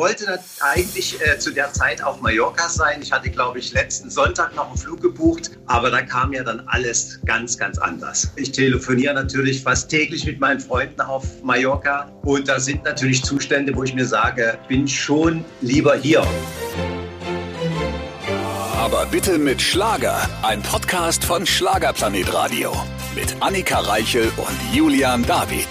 wollte eigentlich äh, zu der Zeit auf Mallorca sein. Ich hatte, glaube ich, letzten Sonntag noch einen Flug gebucht, aber da kam ja dann alles ganz, ganz anders. Ich telefoniere natürlich fast täglich mit meinen Freunden auf Mallorca und da sind natürlich Zustände, wo ich mir sage, bin schon lieber hier. Aber bitte mit Schlager. Ein Podcast von Schlagerplanet Radio. Mit Annika Reichel und Julian David.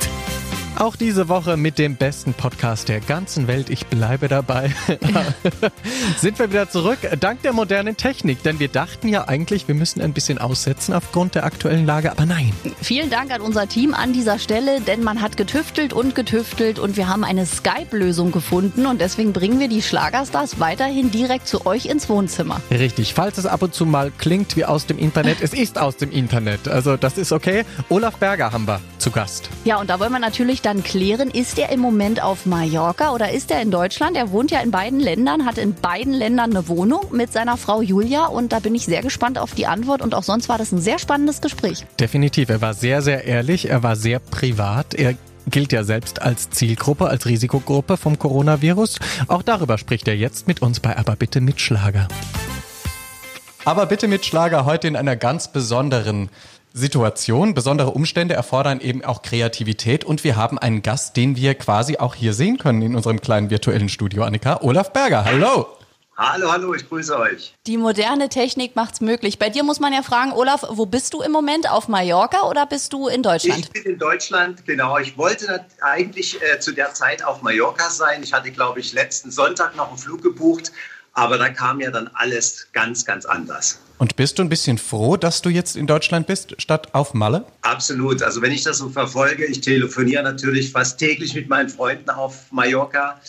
Auch diese Woche mit dem besten Podcast der ganzen Welt. Ich bleibe dabei. Sind wir wieder zurück, dank der modernen Technik. Denn wir dachten ja eigentlich, wir müssen ein bisschen aussetzen aufgrund der aktuellen Lage, aber nein. Vielen Dank an unser Team an dieser Stelle, denn man hat getüftelt und getüftelt und wir haben eine Skype-Lösung gefunden und deswegen bringen wir die Schlagerstars weiterhin direkt zu euch ins Wohnzimmer. Richtig, falls es ab und zu mal klingt wie aus dem Internet, es ist aus dem Internet. Also das ist okay. Olaf Berger haben wir zu Gast. Ja, und da wollen wir natürlich dann klären, ist er im Moment auf Mallorca oder ist er in Deutschland? Er wohnt ja in beiden Ländern, hat in beiden Ländern eine Wohnung mit seiner Frau Julia und da bin ich sehr gespannt auf die Antwort und auch sonst war das ein sehr spannendes Gespräch. Definitiv, er war sehr, sehr ehrlich, er war sehr privat, er gilt ja selbst als Zielgruppe, als Risikogruppe vom Coronavirus. Auch darüber spricht er jetzt mit uns bei Aber bitte mit Schlager. Aber bitte mit Schlager heute in einer ganz besonderen Situation, besondere Umstände erfordern eben auch Kreativität und wir haben einen Gast, den wir quasi auch hier sehen können in unserem kleinen virtuellen Studio, Annika. Olaf Berger, hallo! Hallo, hallo, ich grüße euch. Die moderne Technik macht's möglich. Bei dir muss man ja fragen, Olaf, wo bist du im Moment? Auf Mallorca oder bist du in Deutschland? Ich bin in Deutschland, genau. Ich wollte eigentlich äh, zu der Zeit auf Mallorca sein. Ich hatte, glaube ich, letzten Sonntag noch einen Flug gebucht, aber da kam ja dann alles ganz, ganz anders. Und bist du ein bisschen froh, dass du jetzt in Deutschland bist, statt auf Malle? Absolut. Also wenn ich das so verfolge, ich telefoniere natürlich fast täglich mit meinen Freunden auf Mallorca.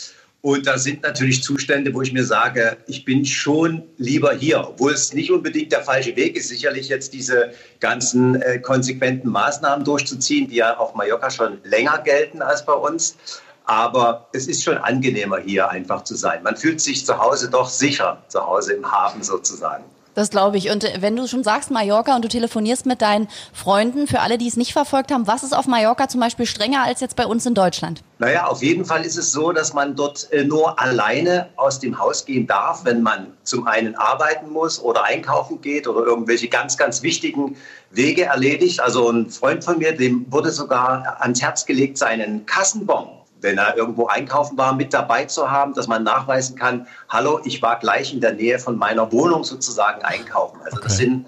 Und da sind natürlich Zustände, wo ich mir sage, ich bin schon lieber hier, obwohl es nicht unbedingt der falsche Weg ist, sicherlich jetzt diese ganzen äh, konsequenten Maßnahmen durchzuziehen, die ja auf Mallorca schon länger gelten als bei uns. Aber es ist schon angenehmer hier einfach zu sein. Man fühlt sich zu Hause doch sicher, zu Hause im Hafen sozusagen. Das glaube ich. Und wenn du schon sagst Mallorca und du telefonierst mit deinen Freunden, für alle, die es nicht verfolgt haben, was ist auf Mallorca zum Beispiel strenger als jetzt bei uns in Deutschland? Naja, auf jeden Fall ist es so, dass man dort äh, nur alleine aus dem Haus gehen darf, wenn man zum einen arbeiten muss oder einkaufen geht oder irgendwelche ganz, ganz wichtigen Wege erledigt. Also ein Freund von mir, dem wurde sogar ans Herz gelegt, seinen Kassenbon wenn er irgendwo einkaufen war, mit dabei zu haben, dass man nachweisen kann, hallo, ich war gleich in der Nähe von meiner Wohnung sozusagen einkaufen. Also okay. das sind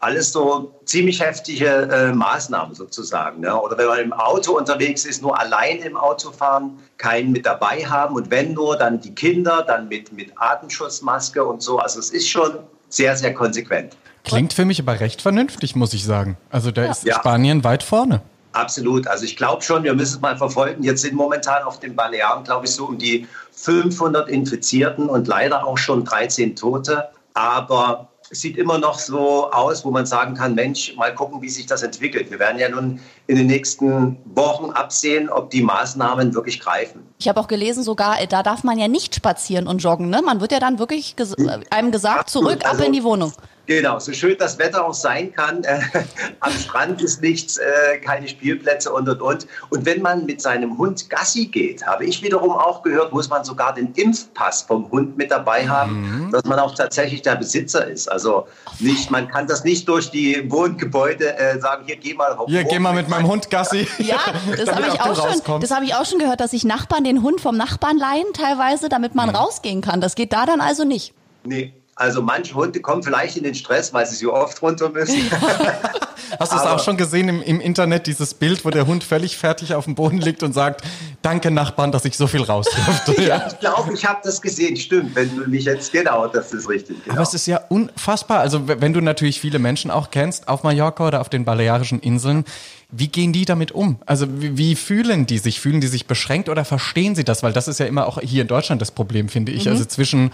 alles so ziemlich heftige äh, Maßnahmen sozusagen. Ne? Oder wenn man im Auto unterwegs ist, nur allein im Auto fahren, keinen mit dabei haben und wenn nur, dann die Kinder, dann mit, mit Atemschutzmaske und so. Also es ist schon sehr, sehr konsequent. Klingt für mich aber recht vernünftig, muss ich sagen. Also da ja. ist Spanien weit vorne. Absolut. Also ich glaube schon, wir müssen es mal verfolgen. Jetzt sind momentan auf den Balearen, glaube ich, so um die 500 Infizierten und leider auch schon 13 Tote. Aber es sieht immer noch so aus, wo man sagen kann, Mensch, mal gucken, wie sich das entwickelt. Wir werden ja nun in den nächsten Wochen absehen, ob die Maßnahmen wirklich greifen. Ich habe auch gelesen, sogar, äh, da darf man ja nicht spazieren und joggen. Ne? Man wird ja dann wirklich ges einem gesagt, zurück, also, ab in die Wohnung. Genau, so schön das Wetter auch sein kann, äh, am Strand ist nichts, äh, keine Spielplätze und und und. Und wenn man mit seinem Hund Gassi geht, habe ich wiederum auch gehört, muss man sogar den Impfpass vom Hund mit dabei haben, mhm. dass man auch tatsächlich der Besitzer ist. Also nicht, man kann das nicht durch die Wohngebäude äh, sagen, hier geh mal Hier geh mal mit meinem Hund Gassi. Ja, das habe ich, auch schon, das hab ich auch schon gehört, dass sich Nachbarn den Hund vom Nachbarn leihen teilweise, damit man mhm. rausgehen kann. Das geht da dann also nicht. Nee, also manche Hunde kommen vielleicht in den Stress, weil sie so oft runter müssen. Hast du es auch schon gesehen im, im, Internet, dieses Bild, wo der Hund völlig fertig auf dem Boden liegt und sagt, danke Nachbarn, dass ich so viel raus durfte. ja, ich glaube, ich habe das gesehen. Stimmt, wenn du mich jetzt, genau, das ist richtig. Genau. Aber es ist ja unfassbar. Also wenn du natürlich viele Menschen auch kennst, auf Mallorca oder auf den Balearischen Inseln, wie gehen die damit um? Also wie, wie, fühlen die sich? Fühlen die sich beschränkt oder verstehen sie das? Weil das ist ja immer auch hier in Deutschland das Problem, finde ich. Mhm. Also zwischen,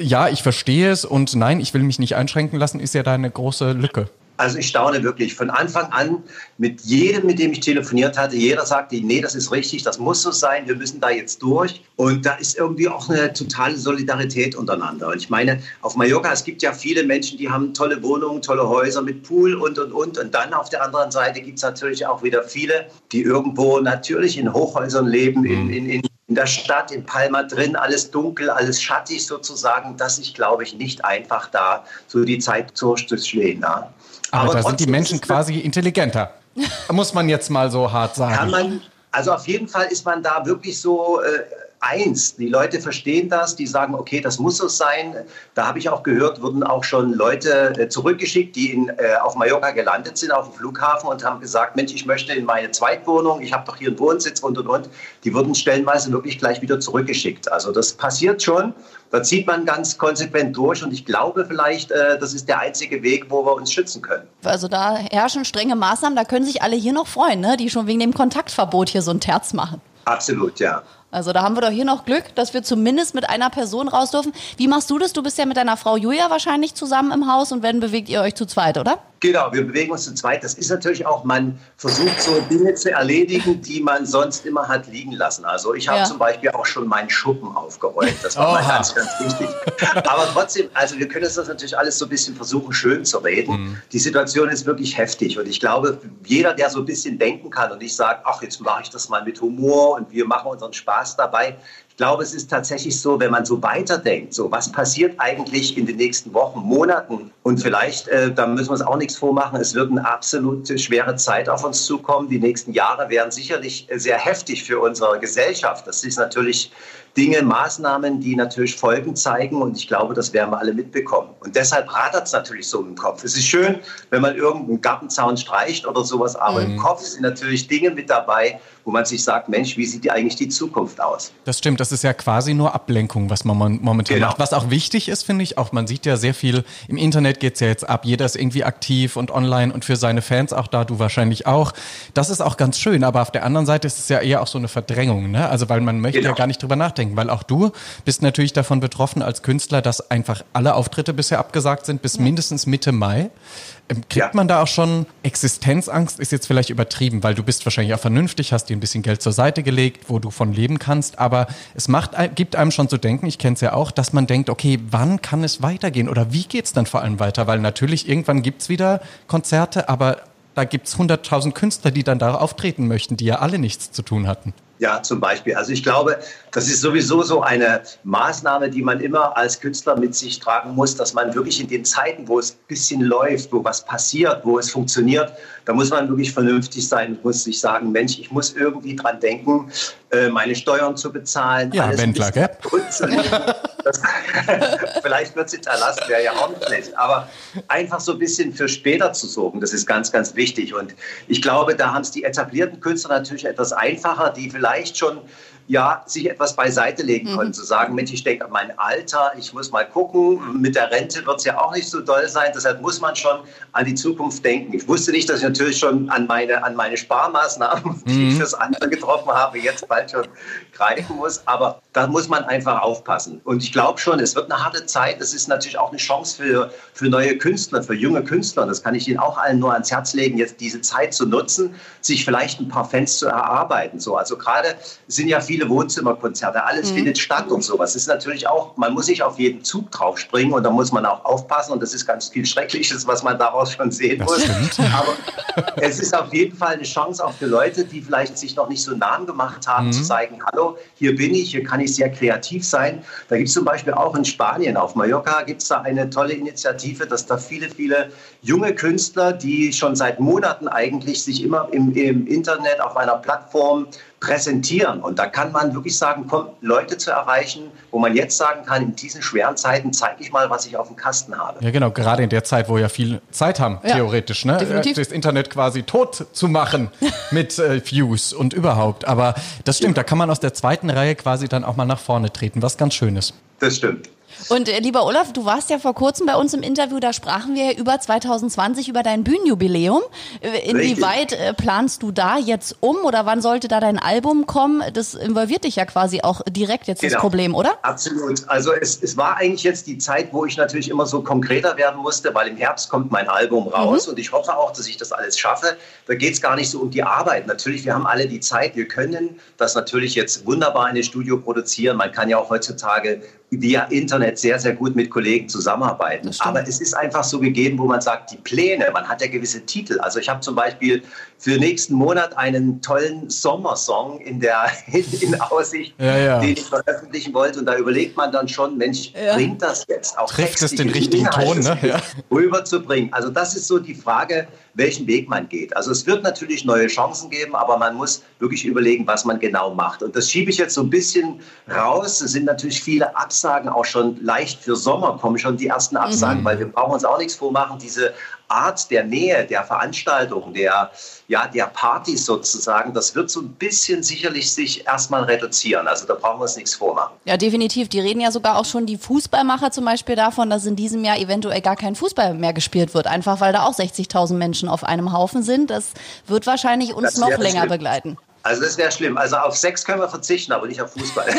ja, ich verstehe es und nein, ich will mich nicht einschränken lassen, ist ja da eine große Lücke. Also ich staune wirklich. Von Anfang an mit jedem, mit dem ich telefoniert hatte, jeder sagte, nee, das ist richtig, das muss so sein, wir müssen da jetzt durch. Und da ist irgendwie auch eine totale Solidarität untereinander. Und ich meine, auf Mallorca, es gibt ja viele Menschen, die haben tolle Wohnungen, tolle Häuser mit Pool und, und, und. Und dann auf der anderen Seite gibt es natürlich auch wieder viele, die irgendwo natürlich in Hochhäusern leben, in, in, in in der Stadt, in Palma drin, alles dunkel, alles schattig sozusagen, dass ich, glaube ich, nicht einfach da so die Zeit durchzuschlägen. Ja. Aber, Aber da sind die Menschen quasi intelligenter. Muss man jetzt mal so hart sagen. Kann man, also auf jeden Fall ist man da wirklich so äh, eins. Die Leute verstehen das, die sagen, okay, das muss so sein. Da habe ich auch gehört, wurden auch schon Leute äh, zurückgeschickt, die in, äh, auf Mallorca gelandet sind, auf dem Flughafen und haben gesagt, Mensch, ich möchte in meine Zweitwohnung, ich habe doch hier einen Wohnsitz und, und, und. Die wurden stellenweise wirklich gleich wieder zurückgeschickt. Also das passiert schon. Da zieht man ganz konsequent durch und ich glaube vielleicht, äh, das ist der einzige Weg, wo wir uns schützen können. Also da herrschen strenge Maßnahmen, da können sich alle hier noch freuen, ne? die schon wegen dem Kontaktverbot hier so ein Terz machen. Absolut, ja. Also da haben wir doch hier noch Glück, dass wir zumindest mit einer Person raus dürfen. Wie machst du das? Du bist ja mit deiner Frau Julia wahrscheinlich zusammen im Haus und wenn bewegt ihr euch zu zweit, oder? Genau, wir bewegen uns zu zweit. Das ist natürlich auch, man versucht so Dinge zu erledigen, die man sonst immer hat liegen lassen. Also ich habe ja. zum Beispiel auch schon meinen Schuppen aufgeräumt. Das war mal ganz, ganz wichtig. Aber trotzdem, also wir können uns das natürlich alles so ein bisschen versuchen, schön zu reden. Mhm. Die Situation ist wirklich heftig und ich glaube, jeder, der so ein bisschen denken kann und nicht sagt, ach, jetzt mache ich das mal mit Humor und wir machen unseren Spaß dabei, glaube, es ist tatsächlich so, wenn man so weiterdenkt, so was passiert eigentlich in den nächsten Wochen, Monaten und vielleicht, äh, da müssen wir uns auch nichts vormachen, es wird eine absolute schwere Zeit auf uns zukommen. Die nächsten Jahre werden sicherlich sehr heftig für unsere Gesellschaft. Das ist natürlich Dinge, Maßnahmen, die natürlich Folgen zeigen und ich glaube, das werden wir alle mitbekommen. Und deshalb radert es natürlich so im Kopf. Es ist schön, wenn man irgendeinen Gartenzaun streicht oder sowas, aber mhm. im Kopf sind natürlich Dinge mit dabei, wo man sich sagt, Mensch, wie sieht die eigentlich die Zukunft aus? Das stimmt, das ist ja quasi nur Ablenkung, was man momentan genau. macht. Was auch wichtig ist, finde ich, auch man sieht ja sehr viel, im Internet geht es ja jetzt ab, jeder ist irgendwie aktiv und online und für seine Fans auch da, du wahrscheinlich auch. Das ist auch ganz schön, aber auf der anderen Seite ist es ja eher auch so eine Verdrängung, ne? Also weil man möchte genau. ja gar nicht drüber nachdenken, weil auch du bist natürlich davon betroffen als Künstler, dass einfach alle Auftritte bisher abgesagt sind bis mindestens Mitte Mai. Kriegt ja. man da auch schon Existenzangst? Ist jetzt vielleicht übertrieben, weil du bist wahrscheinlich auch vernünftig, hast dir ein bisschen Geld zur Seite gelegt, wo du von leben kannst. Aber es macht, gibt einem schon zu denken, ich kenne es ja auch, dass man denkt, okay, wann kann es weitergehen? Oder wie geht es dann vor allem weiter? Weil natürlich irgendwann gibt es wieder Konzerte, aber da gibt es 100.000 Künstler, die dann da auftreten möchten, die ja alle nichts zu tun hatten. Ja, zum Beispiel. Also ich glaube, das ist sowieso so eine Maßnahme, die man immer als Künstler mit sich tragen muss, dass man wirklich in den Zeiten, wo es ein bisschen läuft, wo was passiert, wo es funktioniert, da muss man wirklich vernünftig sein und muss sich sagen, Mensch, ich muss irgendwie dran denken, äh, meine Steuern zu bezahlen. Ja, Wendler, gell? Vielleicht wird es hinterlassen, wäre ja auch nicht. Aber einfach so ein bisschen für später zu sorgen, das ist ganz, ganz wichtig. Und ich glaube, da haben es die etablierten Künstler natürlich etwas einfacher, die vielleicht schon ja, sich etwas beiseite legen konnten, mhm. zu sagen, Mensch, ich denke an mein Alter, ich muss mal gucken, mit der Rente wird es ja auch nicht so doll sein, deshalb muss man schon an die Zukunft denken. Ich wusste nicht, dass ich natürlich schon an meine, an meine Sparmaßnahmen, die mhm. ich fürs Alter getroffen habe, jetzt bald schon greifen muss, aber da muss man einfach aufpassen. Und ich glaube schon, es wird eine harte Zeit, es ist natürlich auch eine Chance für, für neue Künstler, für junge Künstler, das kann ich Ihnen auch allen nur ans Herz legen, jetzt diese Zeit zu nutzen, sich vielleicht ein paar Fans zu erarbeiten. So, also gerade sind ja viele viele Wohnzimmerkonzerte, alles mhm. findet statt und sowas. Das ist natürlich auch, man muss sich auf jeden Zug drauf springen und da muss man auch aufpassen und das ist ganz viel Schreckliches, was man daraus schon sehen das muss. Stimmt. Aber es ist auf jeden Fall eine Chance auch für Leute, die vielleicht sich noch nicht so Namen gemacht haben, mhm. zu zeigen, hallo, hier bin ich, hier kann ich sehr kreativ sein. Da gibt es zum Beispiel auch in Spanien, auf Mallorca, gibt es da eine tolle Initiative, dass da viele, viele junge Künstler, die schon seit Monaten eigentlich sich immer im, im Internet auf einer Plattform präsentieren. Und da kann man wirklich sagen, komm, Leute zu erreichen, wo man jetzt sagen kann, in diesen schweren Zeiten zeige ich mal, was ich auf dem Kasten habe. Ja, genau, gerade in der Zeit, wo wir ja viel Zeit haben, ja, theoretisch, ne? Definitiv. das Internet quasi tot zu machen mit äh, Views und überhaupt. Aber das stimmt, ja. da kann man aus der zweiten Reihe quasi dann auch mal nach vorne treten, was ganz schön ist. Das stimmt. Und äh, lieber Olaf, du warst ja vor kurzem bei uns im Interview, da sprachen wir ja über 2020, über dein Bühnenjubiläum. Äh, inwieweit äh, planst du da jetzt um oder wann sollte da dein Album kommen? Das involviert dich ja quasi auch direkt jetzt genau. das Problem, oder? Absolut. Also es, es war eigentlich jetzt die Zeit, wo ich natürlich immer so konkreter werden musste, weil im Herbst kommt mein Album raus mhm. und ich hoffe auch, dass ich das alles schaffe. Da geht es gar nicht so um die Arbeit. Natürlich, wir haben alle die Zeit, wir können das natürlich jetzt wunderbar in den Studio produzieren. Man kann ja auch heutzutage via Internet sehr, sehr gut mit Kollegen zusammenarbeiten. Aber es ist einfach so gegeben, wo man sagt, die Pläne, man hat ja gewisse Titel. Also ich habe zum Beispiel für nächsten Monat einen tollen Sommersong in der in, in Aussicht, Ja, ja. den ich veröffentlichen wollte. Und da überlegt man dann schon, Mensch, Ja. bringt das jetzt auch Trifft es den richtigen Ton, ne? Ja. rüberzubringen? Also das ist so die Frage, welchen Weg man geht. Also es wird natürlich neue Chancen geben, aber man muss wirklich überlegen, was man genau macht. Und das schiebe ich jetzt so ein bisschen raus. Es sind natürlich viele Absagen auch schon leicht für Sommer, kommen schon die ersten Absagen, weil wir brauchen uns auch nichts vormachen. Diese Art der Nähe, der Veranstaltung, der, ja, der Partys sozusagen, das wird so ein bisschen sicherlich sich erstmal reduzieren. Also da brauchen wir uns nichts vormachen. Ja, definitiv. Die reden ja sogar auch schon die Fußballmacher zum Beispiel davon, dass in diesem Jahr eventuell gar kein Fußball mehr gespielt wird. Einfach weil da auch 60.000 Menschen auf einem Haufen sind. Das wird wahrscheinlich uns noch länger schlimm. begleiten. Also das wäre schlimm. Also auf Sex können wir verzichten, aber nicht auf Fußball.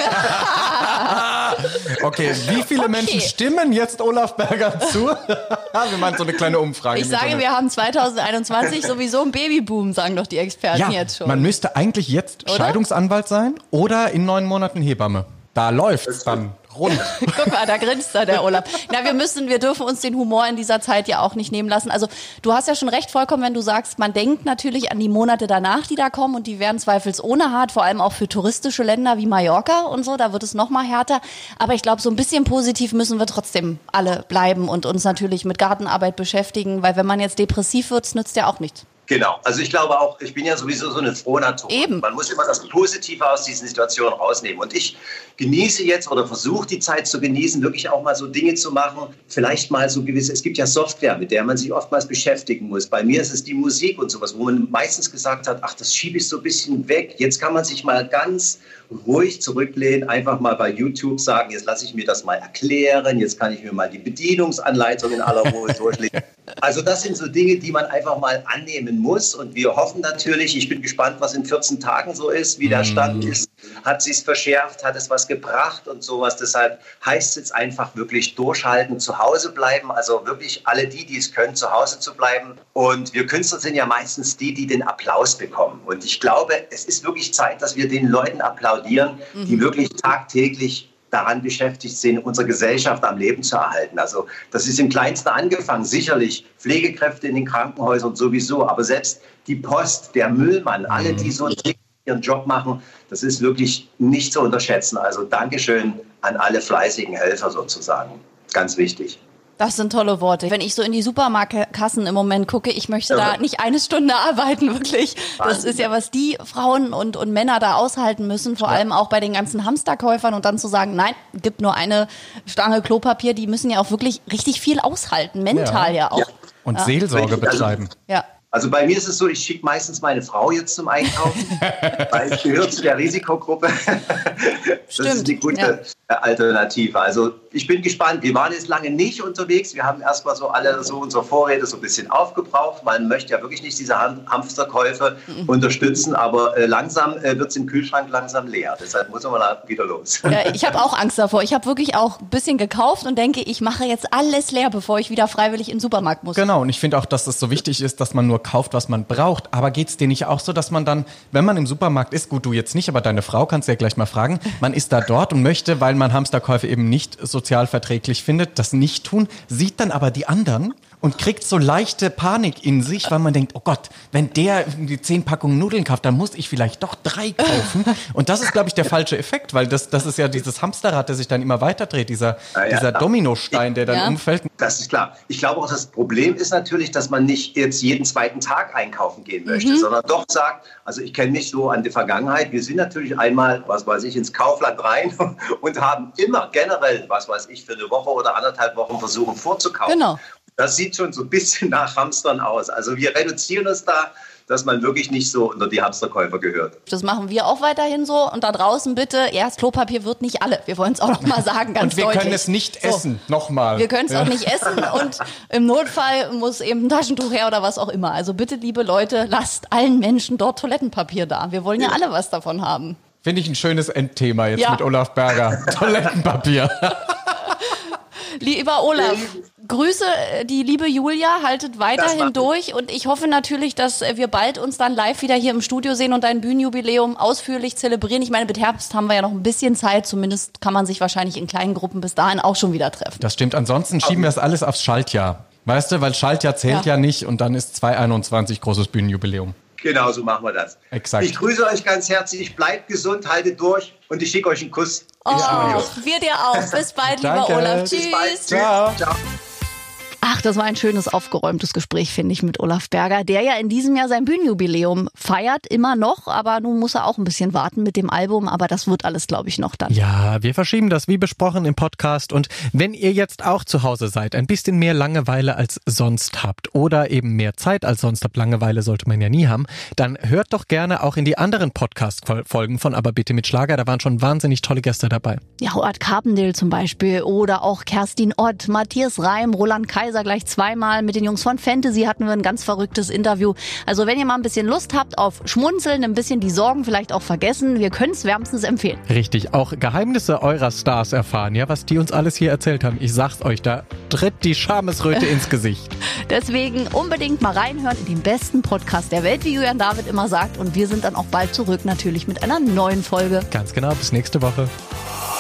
Okay, wie viele Okay. Menschen stimmen jetzt Olaf Berger zu? wir machen so eine kleine Umfrage. Ich sage, wir haben 2021 sowieso einen Babyboom, sagen doch die Experten ja, jetzt schon. man müsste eigentlich jetzt Oder? Scheidungsanwalt sein oder in neun Monaten Hebamme. Da läuft's dann rund. Guck mal, da grinst da der Olaf. Na, wir müssen, wir dürfen uns den Humor in dieser Zeit ja auch nicht nehmen lassen. Also, du hast ja schon recht vollkommen, wenn du sagst, man denkt natürlich an die Monate danach, die da kommen und die werden zweifelsohne hart, vor allem auch für touristische Länder wie Mallorca und so, da wird es noch mal härter. Aber ich glaube, so ein bisschen positiv müssen wir trotzdem alle bleiben und uns natürlich mit Gartenarbeit beschäftigen, weil wenn man jetzt depressiv wird, nützt ja auch nichts. Genau, also ich glaube auch, ich bin ja sowieso so eine Frohnatur. Eben. Man muss immer das Positive aus diesen Situationen rausnehmen. Und ich genieße jetzt oder versuche die Zeit zu genießen, wirklich auch mal so Dinge zu machen. Vielleicht mal so gewisse, es gibt ja Software, mit der man sich oftmals beschäftigen muss. Bei mir ist es die Musik und sowas, wo man meistens gesagt hat, ach, das schiebe ich so ein bisschen weg. Jetzt kann man sich mal ganz ruhig zurücklehnen, einfach mal bei YouTube sagen, jetzt lasse ich mir das mal erklären, jetzt kann ich mir mal die Bedienungsanleitung in aller Ruhe durchlesen. Also das sind so Dinge, die man einfach mal annehmen muss. Und wir hoffen natürlich, ich bin gespannt, was in 14 Tagen so ist, wie der Stand ist. Hat sich's verschärft, hat es was gebracht und sowas. Deshalb heißt es jetzt einfach wirklich durchhalten, zu Hause bleiben. Also wirklich alle die, die es können, zu Hause zu bleiben. Und wir Künstler sind ja meistens die, die den Applaus bekommen. Und ich glaube, es ist wirklich Zeit, dass wir den Leuten applaudieren, die wirklich tagtäglich daran beschäftigt sind, unsere Gesellschaft am Leben zu erhalten. Also das ist im Kleinsten angefangen. Sicherlich Pflegekräfte in den Krankenhäusern sowieso, aber selbst die Post, der Müllmann, alle, die so ihren Job machen, das ist wirklich nicht zu unterschätzen. Also Dankeschön an alle fleißigen Helfer sozusagen. Ganz wichtig. Das sind tolle Worte. Wenn ich so in die Supermarktkassen im Moment gucke, ich möchte Ja. da nicht eine Stunde arbeiten, wirklich. Das ist ja, was die Frauen und, und Männer da aushalten müssen, vor allem auch bei den ganzen Hamsterkäufern und dann zu sagen, nein, gibt nur eine Stange Klopapier, die müssen ja auch wirklich richtig viel aushalten, mental ja, auch. Ja. Und Seelsorge betreiben. Ja. Also bei mir ist es so, ich schicke meistens meine Frau jetzt zum Einkaufen, weil ich gehöre zu der Risikogruppe. das ist Stimmt, eine gute Alternative. Also ich bin gespannt. Wir waren jetzt lange nicht unterwegs. Wir haben erstmal so alle so unsere Vorräte so ein bisschen aufgebraucht. Man möchte ja wirklich nicht diese Ham- Hamsterkäufe Mhm. unterstützen, aber äh, langsam äh, wird es im Kühlschrank langsam leer. Deshalb muss man da wieder los. Ja, ich habe auch Angst davor. Ich habe wirklich auch ein bisschen gekauft und denke, ich mache jetzt alles leer, bevor ich wieder freiwillig in den Supermarkt muss. Genau, und ich finde auch, dass es so wichtig ist, dass man nur kauft, was man braucht. Aber geht's dir nicht auch so, dass man dann, wenn man im Supermarkt ist, gut, du jetzt nicht, aber deine Frau kannst du ja gleich mal fragen, man ist da dort und möchte, weil man Hamsterkäufe eben nicht sozial verträglich findet, das nicht tun, sieht dann aber die anderen und kriegt so leichte Panik in sich, weil man denkt, oh Gott, wenn der die zehn Packungen Nudeln kauft, dann muss ich vielleicht doch drei kaufen. Und das ist, glaube ich, der falsche Effekt, weil das, das ist ja dieses Hamsterrad, der sich dann immer weiter dreht, dieser, ja. dieser Dominostein, der dann Ja. umfällt. Das ist klar. Ich glaube auch, das Problem ist natürlich, dass man nicht jetzt jeden zweiten Tag einkaufen gehen möchte, sondern doch sagt, also ich kenne mich so an die Vergangenheit, wir sind natürlich einmal, was weiß ich, ins Kaufland rein und haben immer generell, was weiß ich, für eine Woche oder anderthalb Wochen versuchen vorzukaufen. Genau. Das sieht schon so ein bisschen nach Hamstern aus. Also wir reduzieren es da, dass man wirklich nicht so unter die Hamsterkäufer gehört. Das machen wir auch weiterhin so. Und da draußen bitte, erst Klopapier wird nicht alle. Wir wollen es auch noch mal sagen, ganz Und wir deutlich. können es nicht So. essen, nochmal. Wir können es Ja. auch nicht essen und im Notfall muss eben ein Taschentuch her oder was auch immer. Also bitte, liebe Leute, lasst allen Menschen dort Toilettenpapier da. Wir wollen ja alle was davon haben. Finde ich ein schönes Endthema jetzt Ja. mit Olaf Berger. Toilettenpapier. Lieber Olaf, grüße äh, die liebe Julia, haltet weiterhin durch und ich hoffe natürlich, dass äh, wir bald uns dann live wieder hier im Studio sehen und dein Bühnenjubiläum ausführlich zelebrieren. Ich meine, mit Herbst haben wir ja noch ein bisschen Zeit, zumindest kann man sich wahrscheinlich in kleinen Gruppen bis dahin auch schon wieder treffen. Das stimmt, ansonsten schieben wir es alles aufs Schaltjahr. Weißt du, weil Schaltjahr zählt ja. ja nicht und dann ist 2021 großes Bühnenjubiläum. Genau so machen wir das. Exakt. Ich grüße euch ganz herzlich, bleibt gesund, haltet durch und ich schicke euch einen Kuss. Oh, wir dir auch. Bis bald, lieber Olaf. Tschüss. Bis bald. Ciao. Ciao. Ach, das war ein schönes, aufgeräumtes Gespräch, finde ich, mit Olaf Berger, der ja in diesem Jahr sein Bühnenjubiläum feiert, immer noch, aber nun muss er auch ein bisschen warten mit dem Album, aber das wird alles, glaube ich, noch dann. Ja, wir verschieben das wie besprochen im Podcast und wenn ihr jetzt auch zu Hause seid, ein bisschen mehr Langeweile als sonst habt oder eben mehr Zeit als sonst habt, Langeweile sollte man ja nie haben, dann hört doch gerne auch in die anderen Podcast-Folgen von Aber bitte mit Schlager, da waren schon wahnsinnig tolle Gäste dabei. Ja, Howard Carpendale zum Beispiel oder auch Kerstin Ott, Matthias Reim, Roland Kaiser, Kaiser gleich zweimal. Mit den Jungs von Fantasy hatten wir ein ganz verrücktes Interview. Also wenn ihr mal ein bisschen Lust habt auf Schmunzeln, ein bisschen die Sorgen vielleicht auch vergessen, wir können es wärmstens empfehlen. Richtig, auch Geheimnisse eurer Stars erfahren, ja, was die uns alles hier erzählt haben. Ich sag's euch, da tritt die Schamesröte ins Gesicht. Deswegen unbedingt mal reinhören in den besten Podcast der Welt, wie Julian David immer sagt. Und wir sind dann auch bald zurück, natürlich mit einer neuen Folge. Ganz genau, bis nächste Woche.